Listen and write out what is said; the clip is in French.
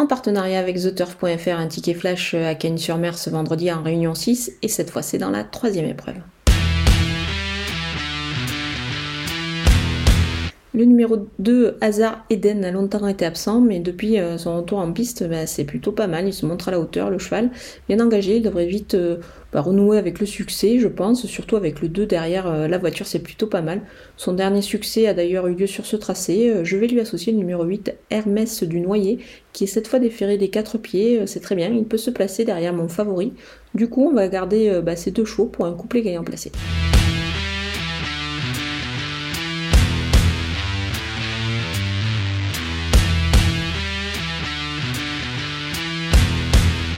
en partenariat avec TheTurf.fr, un ticket flash à Cagnes-sur-Mer ce vendredi en Réunion 6, et cette fois c'est dans la troisième épreuve. Le numéro 2, Hazard Eden, a longtemps été absent, mais depuis euh, son retour en piste, bah, c'est plutôt pas mal. Il se montre à la hauteur, le cheval. Bien engagé, il devrait vite euh, bah, renouer avec le succès, je pense. Surtout avec le 2 derrière euh, la voiture, c'est plutôt pas mal. Son dernier succès a d'ailleurs eu lieu sur ce tracé. je vais lui associer le numéro 8, Hermès du Noyer, qui est cette fois déféré des quatre pieds. c'est très bien, il peut se placer derrière mon favori. Du coup, on va garder bah, ces deux chevaux pour un couplet gagnant placé.